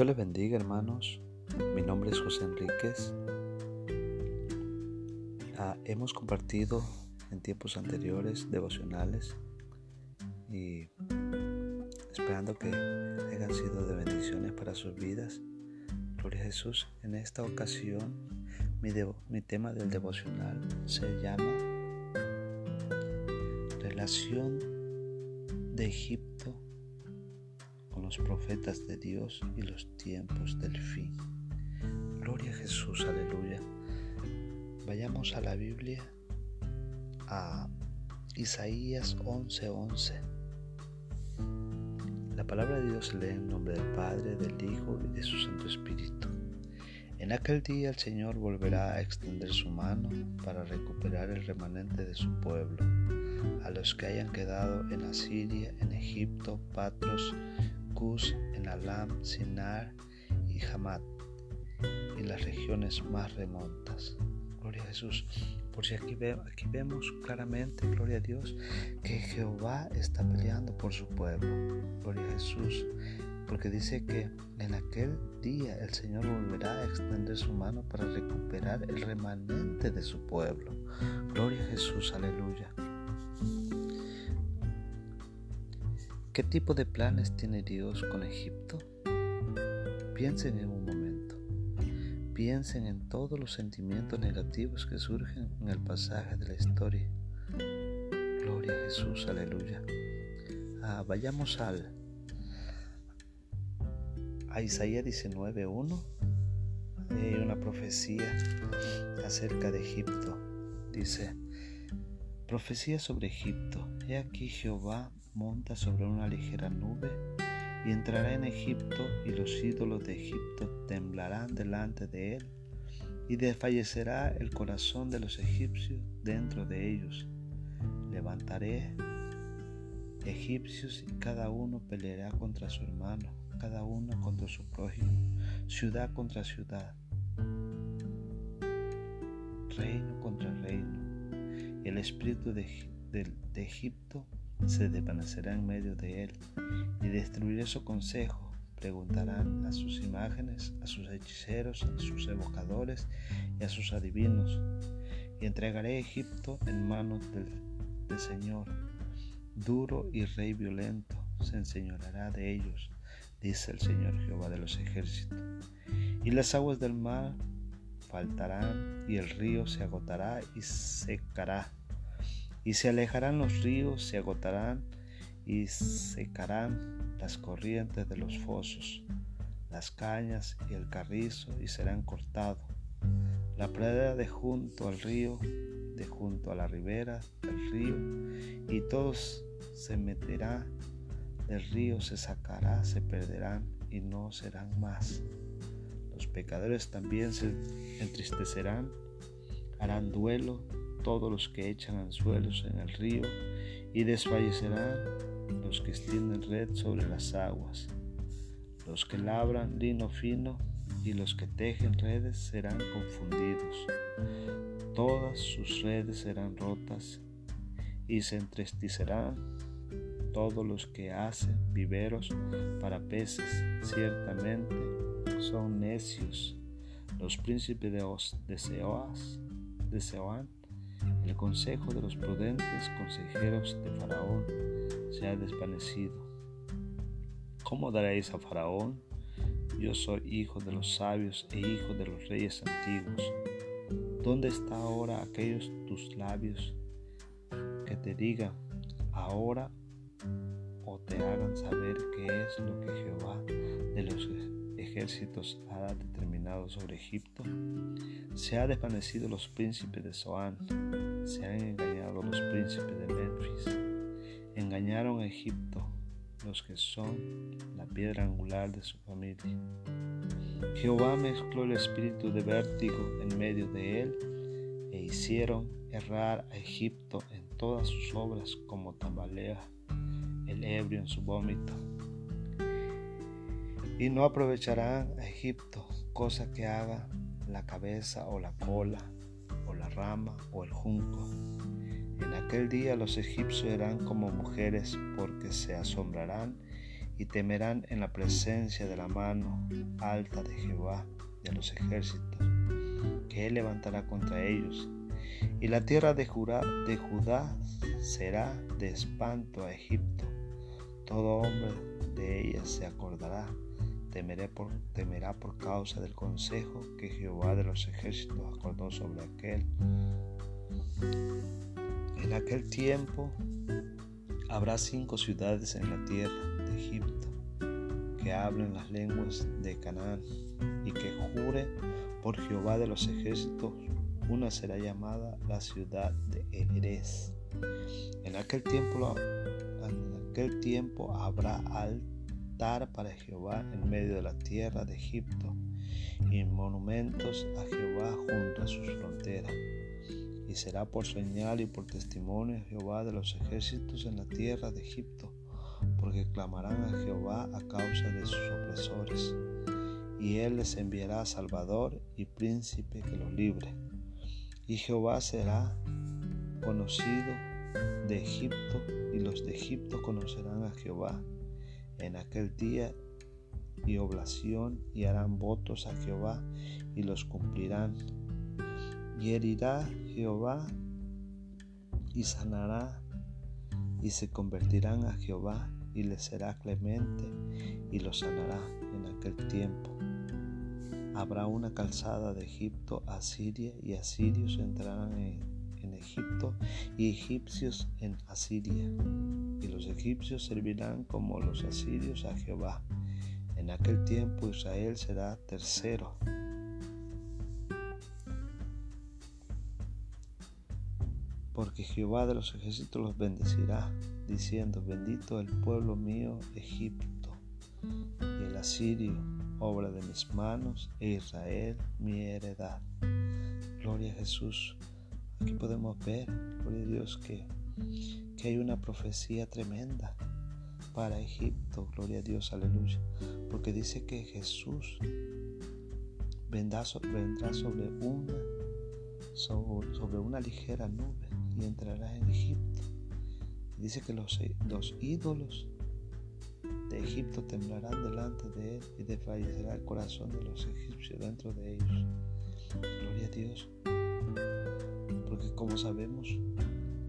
Dios les bendiga hermanos, mi nombre es José Enríquez. Ah, hemos compartido en tiempos anteriores devocionales y esperando que hayan sido de bendiciones para sus vidas. Gloria a Jesús. En esta ocasión mi, mi tema del devocional se llama Relación de Egipto los profetas de Dios y los tiempos del fin. Gloria a Jesús, aleluya. Vayamos a la Biblia, a Isaías 11:11. La palabra de Dios lee en nombre del Padre, del Hijo y de su Santo Espíritu. En aquel día el Señor volverá a extender su mano para recuperar el remanente de su pueblo, a los que hayan quedado en Asiria, en Egipto, Patros, En Alam, Sinar y Hamat, en las regiones más remontas. Gloria a Jesús. Por si aquí, aquí vemos claramente, gloria a Dios, que Jehová está peleando por su pueblo. Gloria a Jesús. Porque dice que en aquel día el Señor volverá a extender su mano para recuperar el remanente de su pueblo. Gloria a Jesús, aleluya. ¿Qué tipo de planes tiene Dios con Egipto? Piensen en un momento. Piensen en todos los sentimientos negativos que surgen en el pasaje de la historia. Gloria a Jesús, aleluya. Ah, vayamos al a Isaías 19.1. Hay una profecía acerca de Egipto. Dice, profecía sobre Egipto. He aquí Jehová monta sobre una ligera nube y entrará en Egipto y los ídolos de Egipto temblarán delante de él y desfallecerá el corazón de los egipcios dentro de ellos. Levantaré egipcios y cada uno peleará contra su hermano, cada uno contra su prójimo, ciudad contra ciudad, reino contra reino. El espíritu de, de Egipto se desvanecerá en medio de él, y destruiré su consejo. Preguntarán a sus imágenes, a sus hechiceros, a sus evocadores y a sus adivinos, y entregaré Egipto en manos del, del Señor. Duro y rey violento se enseñoreará de ellos, dice el Señor Jehová de los ejércitos. Y las aguas del mar faltarán, y el río se agotará y secará y se alejarán los ríos, se agotarán y secarán las corrientes de los fosos, las cañas y el carrizo y serán cortados. La pradera de junto al río, de junto a la ribera del río, y todos se meterá del río, se sacará, se perderán y no serán más. Los pecadores también se entristecerán, harán duelo todos los que echan anzuelos en el río, y desfallecerán los que extienden red sobre las aguas. Los que labran lino fino y los que tejen redes serán confundidos. Todas sus redes serán rotas y se entristecerán todos los que hacen viveros para peces. Ciertamente son necios los príncipes de, Os, de de Seoán el consejo de los prudentes consejeros de Faraón se ha desvanecido. ¿Cómo daréis a Faraón? Yo soy hijo de los sabios e hijo de los reyes antiguos. ¿Dónde está ahora aquellos tus labios que te digan ahora o te hagan saber qué es lo que Jehová de los ejércitos ha determinado sobre Egipto? Se ha desvanecido los príncipes de Zoán, se han engañado los príncipes de Memphis, engañaron a Egipto, los que son la piedra angular de su familia. Jehová mezcló el espíritu de vértigo en medio de él e hicieron errar a Egipto en todas sus obras como tambalea el ebrio en su vómito. Y no aprovecharán a Egipto cosa que haga la cabeza o la cola la rama o el junco. En aquel día los egipcios serán como mujeres porque se asombrarán y temerán en la presencia de la mano alta de Jehová de los ejércitos, que él levantará contra ellos. Y la tierra de de Judá será de espanto a Egipto. Todo hombre de ella se acordará, por, temerá por causa del consejo que Jehová de los ejércitos acordó sobre aquel. En aquel tiempo habrá cinco ciudades en la tierra de Egipto que hablen las lenguas de Canaán y que jure por Jehová de los ejércitos, una será llamada la ciudad de Erez. En aquel tiempo, habrá para Jehová en medio de la tierra de Egipto y monumentos a Jehová junto a sus fronteras. Y será por señal y por testimonio Jehová de los ejércitos en la tierra de Egipto porque clamarán a Jehová a causa de sus opresores, y él les enviará Salvador y príncipe que los libre. Y Jehová será conocido de Egipto, y los de Egipto conocerán a Jehová en aquel día y oblación, y harán votos a Jehová, y los cumplirán. Y herirá Jehová, y sanará, y se convertirán a Jehová, y le será clemente y lo sanará en aquel tiempo. Habrá una calzada de Egipto a Siria y asirios entrarán en, Egipto y egipcios en Asiria. Y los egipcios servirán como los asirios a Jehová. En aquel tiempo Israel será tercero porque Jehová de los ejércitos los bendecirá, diciendo, bendito el pueblo mío Egipto, y el asirio, obra de mis manos, e Israel, mi heredad. Gloria a Jesús. Aquí podemos ver, gloria a Dios, que, que hay una profecía tremenda para Egipto, gloria a Dios, aleluya, porque dice que Jesús vendrá sobre una, sobre una ligera nube y entrará en Egipto. Dice que los, los ídolos de Egipto temblarán delante de él y desfallecerá el corazón de los egipcios dentro de ellos. Gloria a Dios. Porque como sabemos,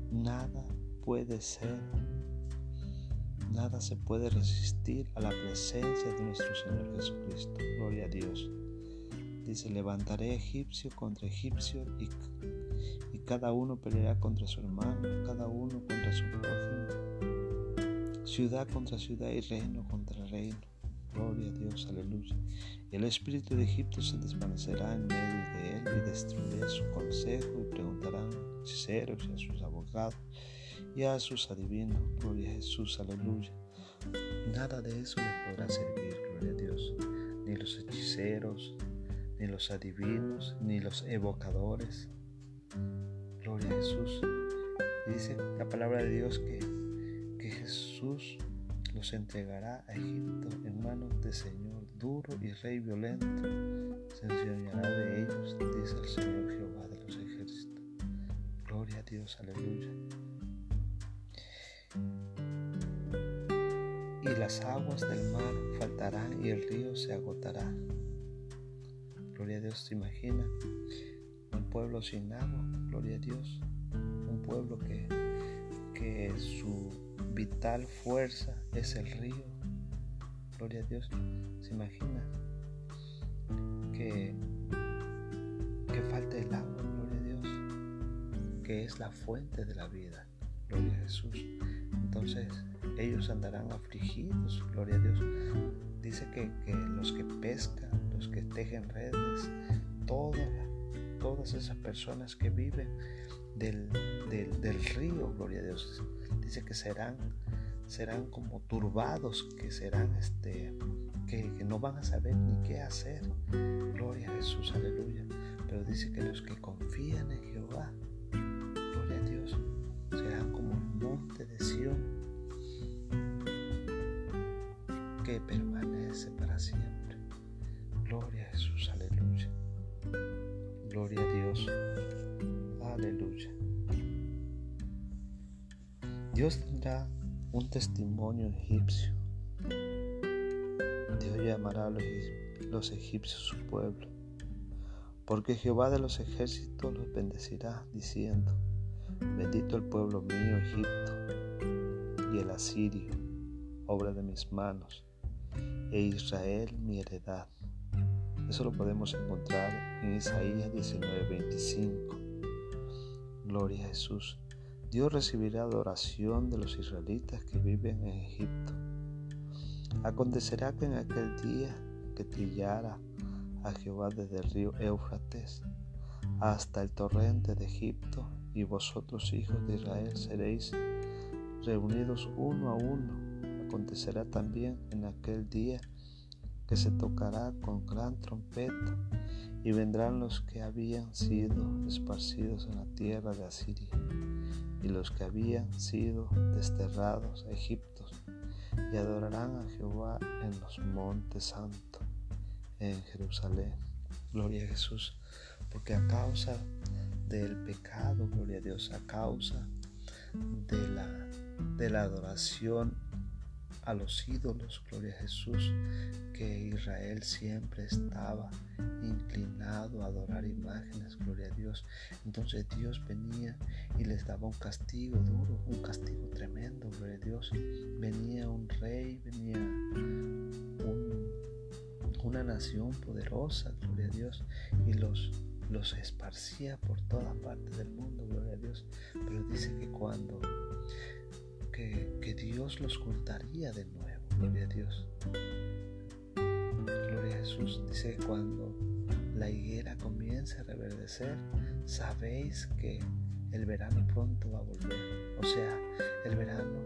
nada puede ser, nada se puede resistir a la presencia de nuestro Señor Jesucristo. Gloria a Dios. Dice, levantaré egipcio contra egipcio y cada uno peleará contra su hermano, cada uno contra su prójimo, ciudad contra ciudad y reino contra reino. Gloria a Dios, aleluya. El espíritu de Egipto se desvanecerá en medio de él y destruirá su consejo y preguntarán a hechiceros y a sus abogados y a sus adivinos. Gloria a Jesús, aleluya. Nada de eso les podrá servir, gloria a Dios. Ni los hechiceros, ni los adivinos, ni los evocadores, Gloria a Jesús. Dice la palabra de Dios que, que Jesús los entregará a Egipto en manos de Señor duro y rey violento. Se enseñará de ellos, dice el Señor Jehová de los ejércitos. Gloria a Dios, aleluya. Y las aguas del mar faltarán y el río se agotará. Gloria a Dios, ¿se imagina? pueblo sin agua, gloria a Dios. Un pueblo que, que su vital fuerza es el río, gloria a Dios. ¿Se imagina que, que falta el agua, gloria a Dios? Que es la fuente de la vida, gloria a Jesús. Entonces ellos andarán afligidos, gloria a Dios. Dice que, que los que pescan, los que tejen redes, toda todas esas personas que viven del, río, gloria a Dios. Dice que serán, serán como turbados, que serán este, que, no van a saber ni qué hacer. Gloria a Jesús, aleluya. Pero dice que los que confían en Jehová, gloria a Dios, serán como el monte de Sión que permanece Dios tendrá un testimonio egipcio Dios llamará a los egipcios su pueblo, porque Jehová de los ejércitos los bendecirá, diciendo, bendito el pueblo mío Egipto y el asirio, obra de mis manos, e Israel mi heredad. Eso lo podemos encontrar en Isaías 19:25. Gloria a Jesús. Dios recibirá adoración de los israelitas que viven en Egipto. Acontecerá que en aquel día que trillara a Jehová desde el río Éufrates hasta el torrente de Egipto, y vosotros hijos de Israel seréis reunidos uno a uno. Acontecerá también en aquel día que se tocará con gran trompeta, y vendrán los que habían sido esparcidos en la tierra de Asiria, y los que habían sido desterrados a Egipto, y adorarán a Jehová en los montes santos, en Jerusalén. Gloria a Jesús, porque a causa del pecado, gloria a Dios, a causa de la, de la adoración a los ídolos, gloria a Jesús, que Israel siempre estaba inclinado a adorar imágenes, gloria a Dios. Entonces Dios venía y les daba un castigo duro, un castigo tremendo, gloria a Dios. Venía un rey, venía una nación poderosa, gloria a Dios, y los los esparcía por todas partes del mundo, gloria a Dios. Pero dice que cuando que, Dios los juntaría de nuevo. Gloria a Dios. Gloria a Jesús. Dice cuando la higuera comience a reverdecer, sabéis que el verano pronto va a volver. O sea, el verano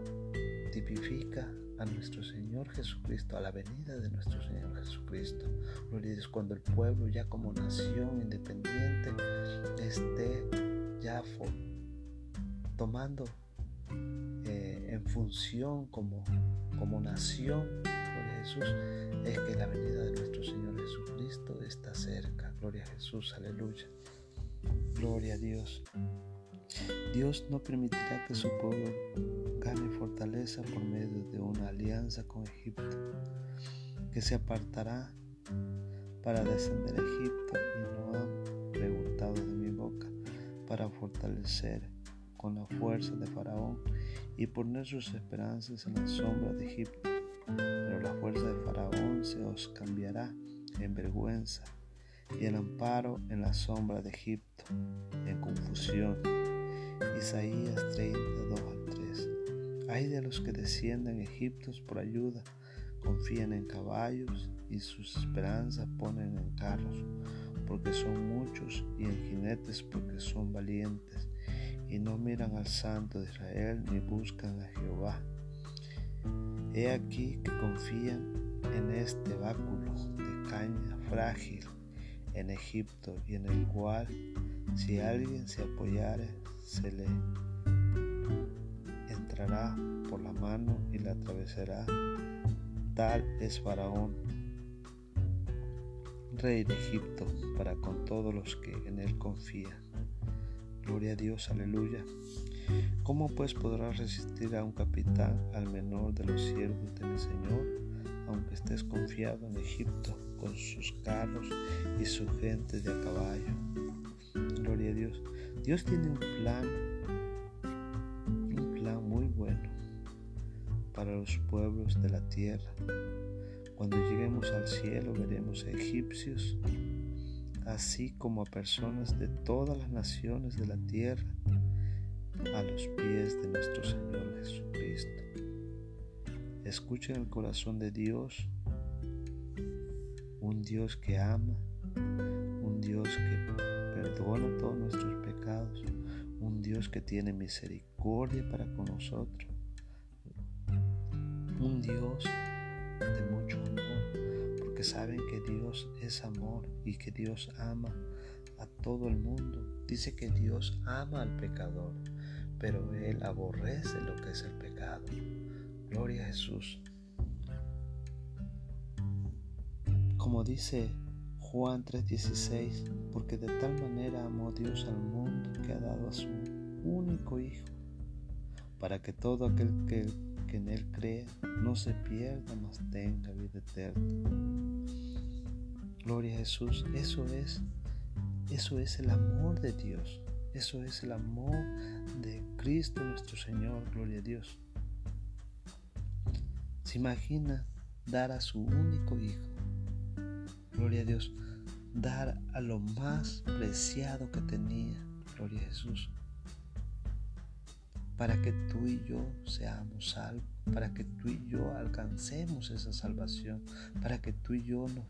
tipifica a nuestro Señor Jesucristo, a la venida de nuestro Señor Jesucristo. Gloria a Dios, cuando el pueblo ya como nación independiente esté ya tomando en función como, como nación, gloria Jesús, es que la venida de nuestro Señor Jesucristo está cerca. Gloria a Jesús, aleluya. Gloria a Dios. Dios no permitirá que su pueblo gane fortaleza por medio de una alianza con Egipto, que se apartará para descender a Egipto y no han preguntado de mi boca para fortalecer con la fuerza de Faraón y poner sus esperanzas en la sombra de Egipto. Pero la fuerza de Faraón se os cambiará en vergüenza y el amparo en la sombra de Egipto, en confusión. Isaías 32 al 3. Hay de los que descienden Egiptos por ayuda, confían en caballos y sus esperanzas ponen en carros, porque son muchos, y en jinetes porque son valientes y no miran al Santo de Israel ni buscan a Jehová. He aquí que confían en este báculo de caña frágil en Egipto y en el cual si alguien se apoyare se le entrará por la mano y la atravesará. Tal es Faraón, rey de Egipto, para con todos los que en él confían. Gloria a Dios, aleluya. ¿Cómo pues podrá resistir a un capitán, al menor de los siervos de mi Señor, aunque estés confiado en Egipto con sus carros y su gente de a caballo? Gloria a Dios. Dios tiene un plan, un plan muy bueno para los pueblos de la tierra. Cuando lleguemos al cielo veremos a egipcios así como a personas de todas las naciones de la tierra a los pies de nuestro Señor Jesucristo. Escuchen el corazón de Dios, un Dios que ama, un Dios que perdona todos nuestros pecados, un Dios que tiene misericordia para con nosotros, un Dios de mucho saben que Dios es amor y que Dios ama a todo el mundo. Dice que Dios ama al pecador, pero Él aborrece lo que es el pecado. Gloria a Jesús. Como dice Juan 3:16, porque de tal manera amó Dios al mundo que ha dado a su único Hijo, para que todo aquel que, que en Él cree no se pierda, mas tenga vida eterna. Gloria a Jesús, eso es, eso es el amor de Dios, eso es el amor de Cristo nuestro Señor, gloria a Dios. Se imagina dar a su único Hijo, gloria a Dios, dar a lo más preciado que tenía, gloria a Jesús, para que tú y yo seamos salvos, para que tú y yo alcancemos esa salvación, para que tú y yo nos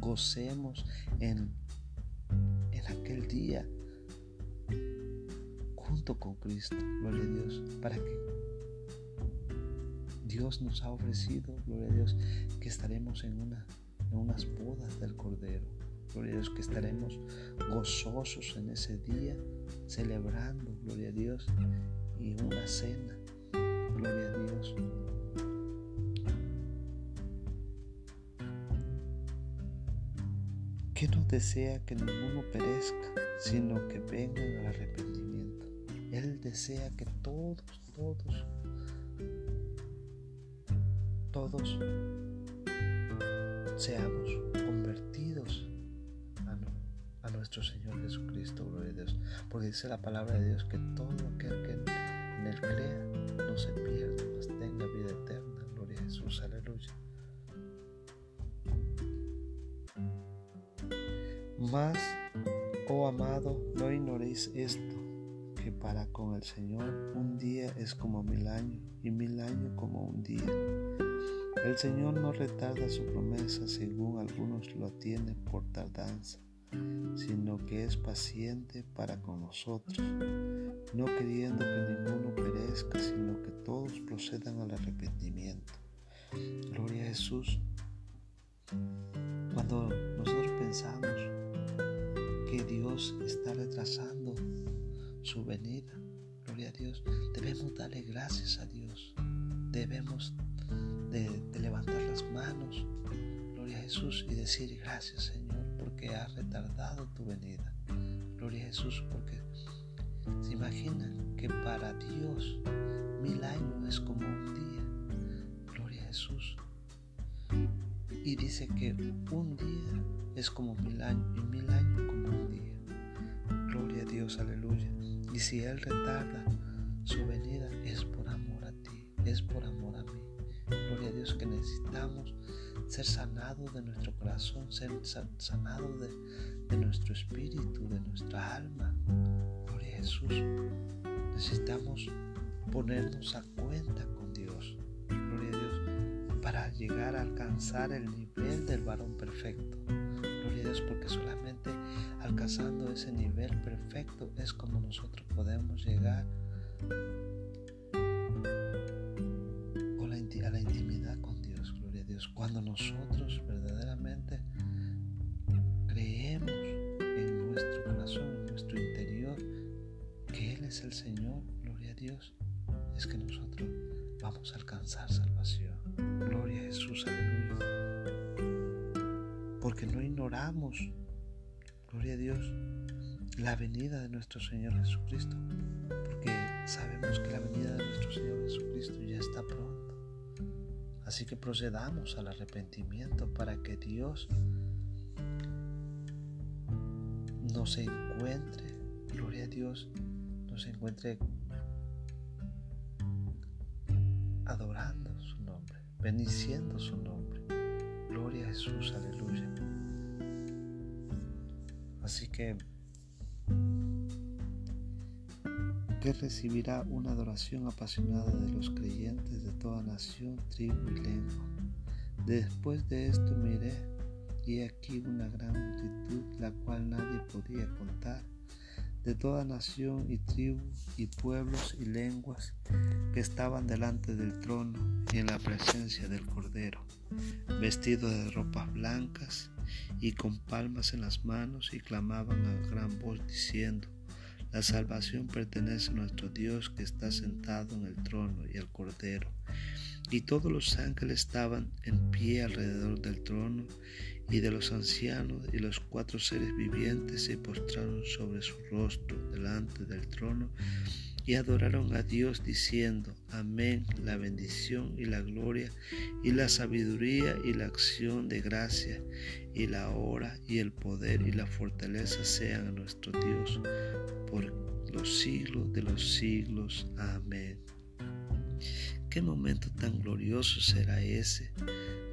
gocemos en, en aquel día junto con Cristo, gloria a Dios, para que Dios nos ha ofrecido, gloria a Dios, que estaremos en, una, en unas bodas del Cordero. Gloria a Dios, que estaremos gozosos en ese día, celebrando, gloria a Dios, y una cena. Gloria a Dios. que no desea que ninguno perezca, sino que vengan al arrepentimiento. Él desea que todos, todos, todos seamos convertidos a, nuestro Señor Jesucristo, gloria a Dios. Porque dice la palabra de Dios que todo aquel que en Él crea no se pierda, mas tenga vida eterna. Gloria a Jesús, aleluya. Mas, oh amado, no ignoréis esto, que para con el Señor un día es como mil años y mil años como un día. El Señor no retarda su promesa según algunos lo tienen por tardanza, sino que es paciente para con nosotros, no queriendo que ninguno perezca, sino que todos procedan al arrepentimiento. Gloria a Jesús. Cuando nosotros pensamos que Dios está retrasando su venida, gloria a Dios, debemos darle gracias a Dios. Debemos de, levantar las manos, gloria a Jesús, y decir gracias Señor porque ha retardado tu venida. Gloria a Jesús porque se imaginan que para Dios mil años es como un día. Gloria a Jesús. Y dice que un día es como mil años y mil años como un día. Gloria a Dios, aleluya. Y si Él retarda su venida es por amor a ti, es por amor a mí. Gloria a Dios que necesitamos ser sanados de nuestro corazón, ser sanados de, nuestro espíritu, de nuestra alma. Gloria a Jesús. Necesitamos ponernos a cuenta con Dios. Gloria a Dios. Para llegar a alcanzar el nivel del varón perfecto. Gloria a Dios porque solamente alcanzando ese nivel perfecto es como nosotros podemos llegar a la intimidad Dios. Cuando nosotros verdaderamente creemos en nuestro corazón, en nuestro interior, que Él es el Señor, gloria a Dios, es que nosotros vamos a alcanzar salvación. Gloria a Jesús, aleluya. Porque no ignoramos, gloria a Dios, la venida de nuestro Señor Jesucristo. Porque sabemos que la venida de nuestro Señor Jesucristo ya está pronto. Así que procedamos al arrepentimiento para que Dios nos encuentre, gloria a Dios, nos encuentre adorando su nombre, bendiciendo su nombre. Gloria a Jesús, aleluya. Así que que recibirá una adoración apasionada de los creyentes de toda nación, tribu y lengua. Después de esto miré y aquí una gran multitud, la cual nadie podía contar, de toda nación y tribu y pueblos y lenguas que estaban delante del trono y en la presencia del Cordero, vestidos de ropas blancas y con palmas en las manos y clamaban a gran voz diciendo, la salvación pertenece a nuestro Dios que está sentado en el trono y al Cordero. Y todos los ángeles estaban en pie alrededor del trono y de los ancianos y los cuatro seres vivientes se postraron sobre su rostro delante del trono y adoraron a Dios diciendo, Amén, la bendición y la gloria y la sabiduría y la acción de gracia y la hora y el poder y la fortaleza sean a nuestro Dios por los siglos de los siglos. Amén. Qué momento tan glorioso será ese.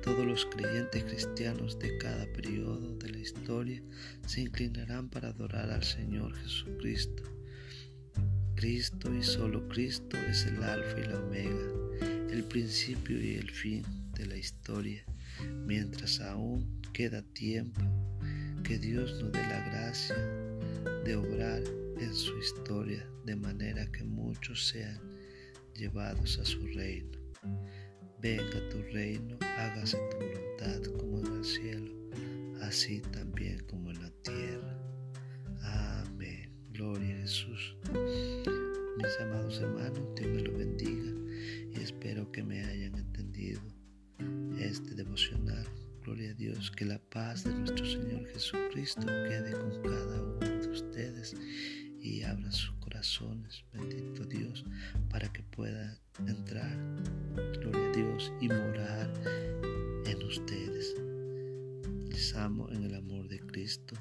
Todos los creyentes cristianos de cada periodo de la historia se inclinarán para adorar al Señor Jesucristo. Cristo y solo Cristo es el alfa y la omega, el principio y el fin de la historia. Mientras aún queda tiempo, que Dios nos dé la gracia de obrar en su historia de manera que muchos sean llevados a su reino. Venga tu reino, hágase tu voluntad como en el cielo, así también como en la tierra. Amén. Gloria a Jesús. Mis amados hermanos, Dios me los bendiga y espero que me hayan entendido este devocional. Gloria a Dios, que la paz de nuestro Señor Jesucristo quede con cada uno de ustedes abra sus corazones, bendito Dios, para que pueda entrar, gloria a Dios, y morar en ustedes. Les amo en el amor de Cristo.